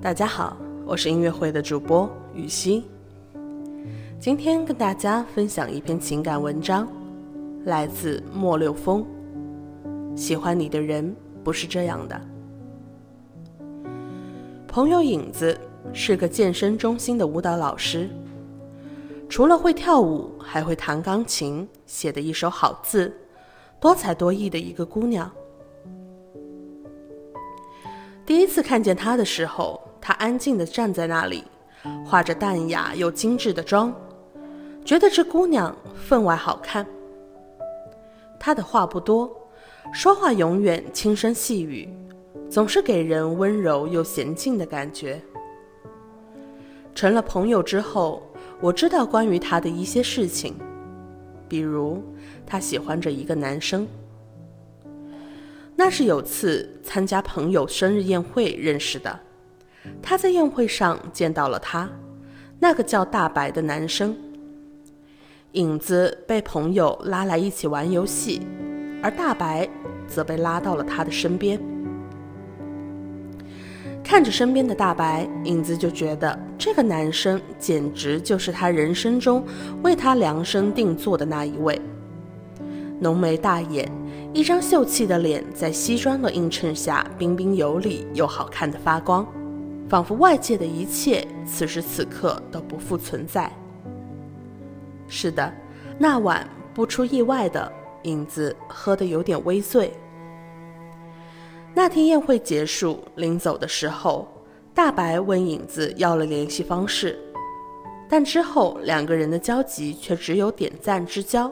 大家好，我是音乐会的主播雨熙。今天跟大家分享一篇情感文章，来自莫六峰。喜欢你的人不是这样的。朋友影子是个健身中心的舞蹈老师，除了会跳舞，还会弹钢琴，写的一手好字，多才多艺的一个姑娘。第一次看见她的时候。他安静地站在那里，化着淡雅又精致的妆，觉得这姑娘分外好看。她的话不多，说话永远轻声细语，总是给人温柔又娴静的感觉。成了朋友之后，我知道关于她的一些事情，比如她喜欢着一个男生。那是有次参加朋友生日宴会认识的。他在宴会上见到了他，那个叫大白的男生。影子被朋友拉来一起玩游戏，而大白则被拉到了他的身边。看着身边的大白，影子就觉得这个男生简直就是他人生中为他量身定做的那一位。浓眉大眼，一张秀气的脸在西装的映衬下，彬彬有礼又好看的发光。仿佛外界的一切此时此刻都不复存在。是的，那晚不出意外的，影子喝得有点微醉。那天宴会结束，临走的时候，大白问影子要了联系方式，但之后两个人的交集却只有点赞之交。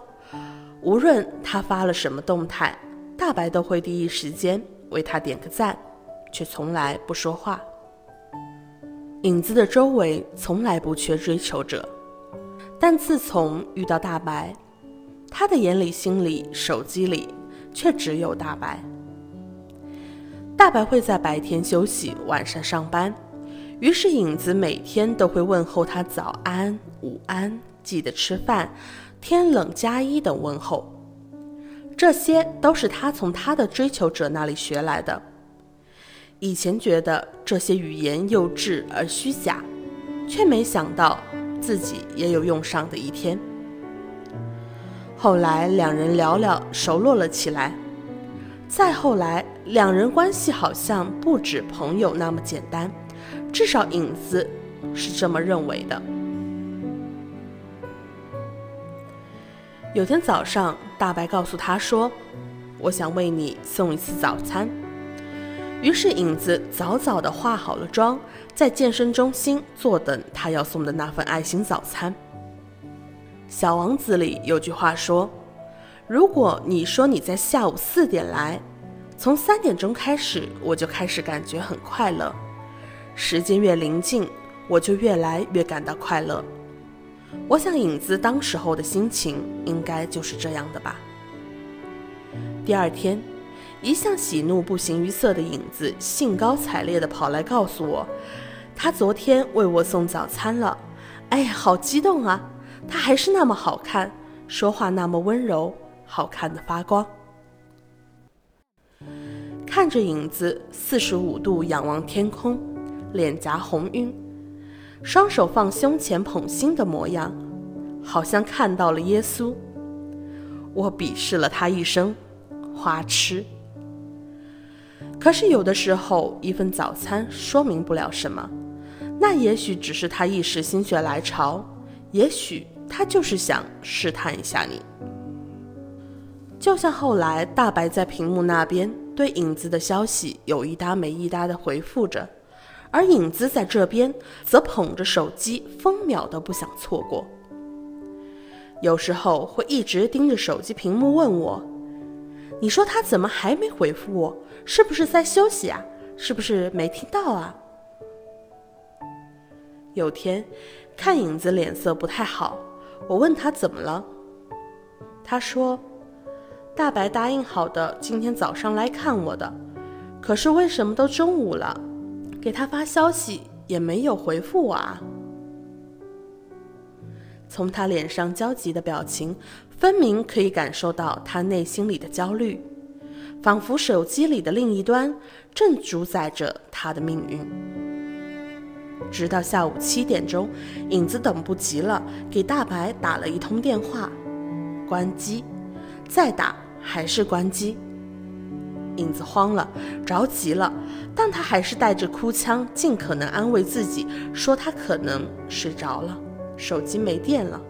无论他发了什么动态，大白都会第一时间为他点个赞，却从来不说话。影子的周围从来不缺追求者，但自从遇到大白，他的眼里、心里、手机里却只有大白。大白会在白天休息，晚上上班，于是影子每天都会问候他早安、午安，记得吃饭，天冷加衣等问候，这些都是他从他的追求者那里学来的。以前觉得这些语言幼稚而虚假，却没想到自己也有用上的一天。后来两人聊聊，熟络了起来。再后来，两人关系好像不止朋友那么简单，至少影子是这么认为的。有天早上，大白告诉他说：“我想为你送一次早餐。”于是影子早早地化好了妆，在健身中心坐等他要送的那份爱心早餐。小王子里有句话说：“如果你说你在下午四点来，从三点钟开始我就开始感觉很快乐。时间越临近，我就越来越感到快乐。”我想影子当时候的心情应该就是这样的吧。第二天。一向喜怒不形于色的影子，兴高采烈地跑来告诉我，他昨天为我送早餐了。哎呀，好激动啊！他还是那么好看，说话那么温柔，好看的发光。看着影子四十五度仰望天空，脸颊红晕，双手放胸前捧心的模样，好像看到了耶稣。我鄙视了他一声，花痴。可是有的时候，一份早餐说明不了什么，那也许只是他一时心血来潮，也许他就是想试探一下你。就像后来大白在屏幕那边对影子的消息有一搭没一搭的回复着，而影子在这边则捧着手机，分秒都不想错过。有时候会一直盯着手机屏幕问我：“你说他怎么还没回复我？”是不是在休息啊？是不是没听到啊？有天，看影子脸色不太好，我问他怎么了，他说：“大白答应好的，今天早上来看我的，可是为什么都中午了，给他发消息也没有回复我啊？”从他脸上焦急的表情，分明可以感受到他内心里的焦虑。仿佛手机里的另一端正主宰着他的命运。直到下午七点钟，影子等不及了，给大白打了一通电话，关机，再打还是关机。影子慌了，着急了，但他还是带着哭腔，尽可能安慰自己，说他可能睡着了，手机没电了。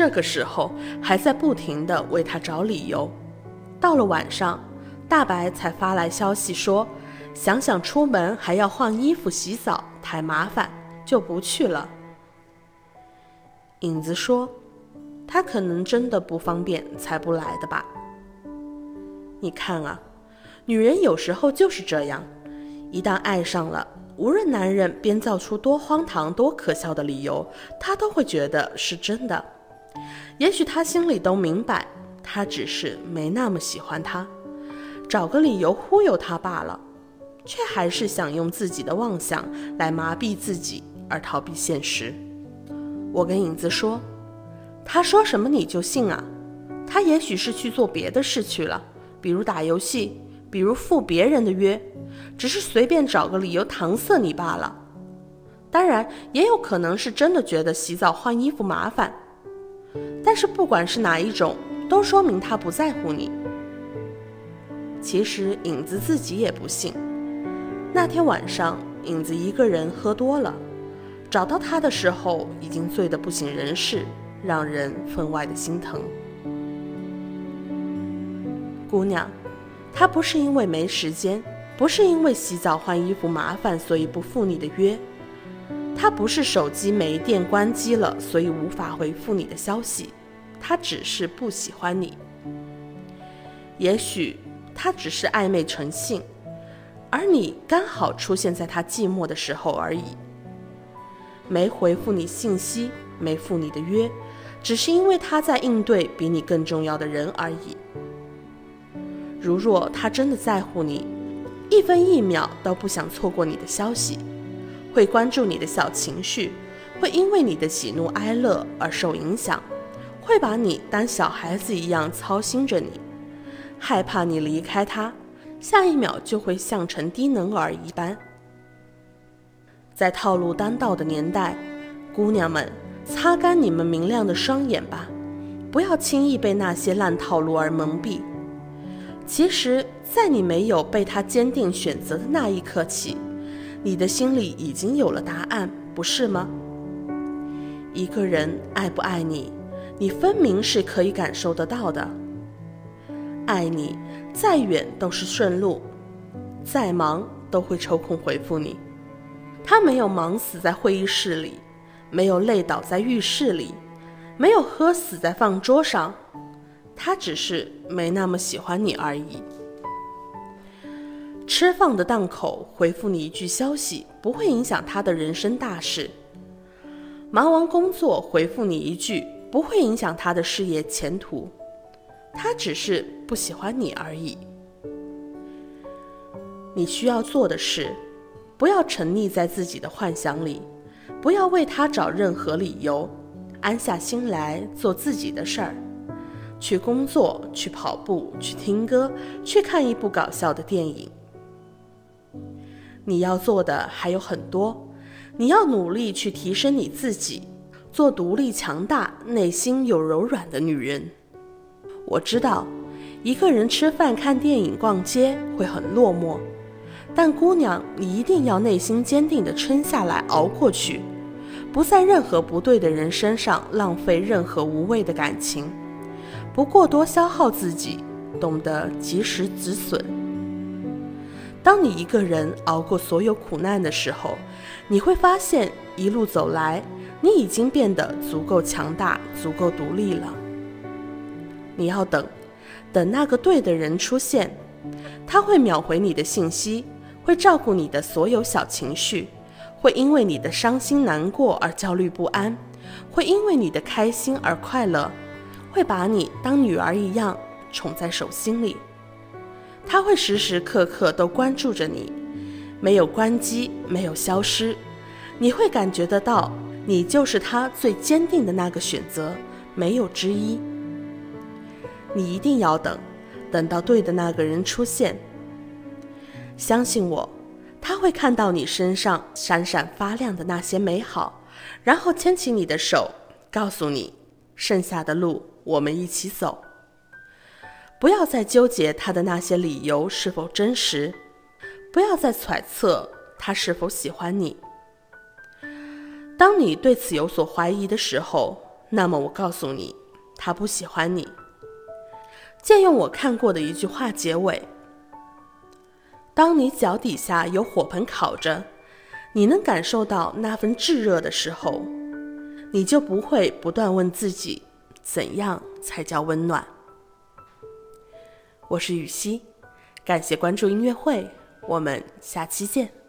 这个时候还在不停地为他找理由。到了晚上，大白才发来消息说，想想出门还要换衣服、洗澡，太麻烦，就不去了。影子说，他可能真的不方便，才不来的吧。你看啊，女人有时候就是这样，一旦爱上了，无论男人编造出多荒唐、多可笑的理由，她都会觉得是真的。也许他心里都明白，他只是没那么喜欢她，找个理由忽悠他罢了，却还是想用自己的妄想来麻痹自己，而逃避现实。我跟影子说，他说什么你就信啊？他也许是去做别的事去了。比如打游戏，比如赴别人的约，只是随便找个理由搪塞你罢了。当然，也有可能是真的觉得洗澡换衣服麻烦。但是不管是哪一种，都说明他不在乎你。其实影子自己也不信。那天晚上，影子一个人喝多了，找到他的时候已经醉得不省人事，让人分外的心疼。姑娘，他不是因为没时间，不是因为洗澡换衣服麻烦，所以不赴你的约。他不是手机没电关机了，所以无法回复你的消息。他只是不喜欢你。也许他只是暧昧成性，而你刚好出现在他寂寞的时候而已。没回复你信息，没赴你的约，只是因为他在应对比你更重要的人而已。如若他真的在乎你，一分一秒都不想错过你的消息，会关注你的小情绪，会因为你的喜怒哀乐而受影响，会把你当小孩子一样操心着你，害怕你离开他，下一秒就会像成低能儿一般。在套路当道的年代，姑娘们，擦干你们明亮的双眼吧，不要轻易被那些烂套路而蒙蔽。其实，在你没有被他坚定选择的那一刻起，你的心里已经有了答案，不是吗？一个人爱不爱你，你分明是可以感受得到的。爱你，再远都是顺路，再忙都会抽空回复你。他没有忙死在会议室里，没有累倒在浴室里，没有喝死在饭桌上。他只是没那么喜欢你而已。吃饭的档口回复你一句消息，不会影响他的人生大事；忙完工作回复你一句，不会影响他的事业前途。他只是不喜欢你而已。你需要做的是，不要沉溺在自己的幻想里，不要为他找任何理由，安下心来做自己的事儿。去工作，去跑步，去听歌，去看一部搞笑的电影。你要做的还有很多，你要努力去提升你自己，做独立强大、内心有柔软的女人。我知道，一个人吃饭、看电影、逛街会很落寞，但姑娘，你一定要内心坚定地撑下来，熬过去，不在任何不对的人身上浪费任何无谓的感情。不过多消耗自己，懂得及时止损。当你一个人熬过所有苦难的时候，你会发现一路走来，你已经变得足够强大、足够独立了。你要等，等那个对的人出现，他会秒回你的信息，会照顾你的所有小情绪，会因为你的伤心难过而焦虑不安，会因为你的开心而快乐。会把你当女儿一样宠在手心里，他会时时刻刻都关注着你，没有关机，没有消失，你会感觉得到，你就是他最坚定的那个选择，没有之一。你一定要等，等到对的那个人出现。相信我，他会看到你身上闪闪发亮的那些美好，然后牵起你的手，告诉你，剩下的路我们一起走。不要再纠结他的那些理由是否真实，不要再揣测他是否喜欢你。当你对此有所怀疑的时候，那么我告诉你，他不喜欢你。借用我看过的一句话结尾：当你脚底下有火盆烤着，你能感受到那份炙热的时候，你就不会不断问自己，怎样才叫温暖。我是雨熙，感谢关注音乐会，我们下期见。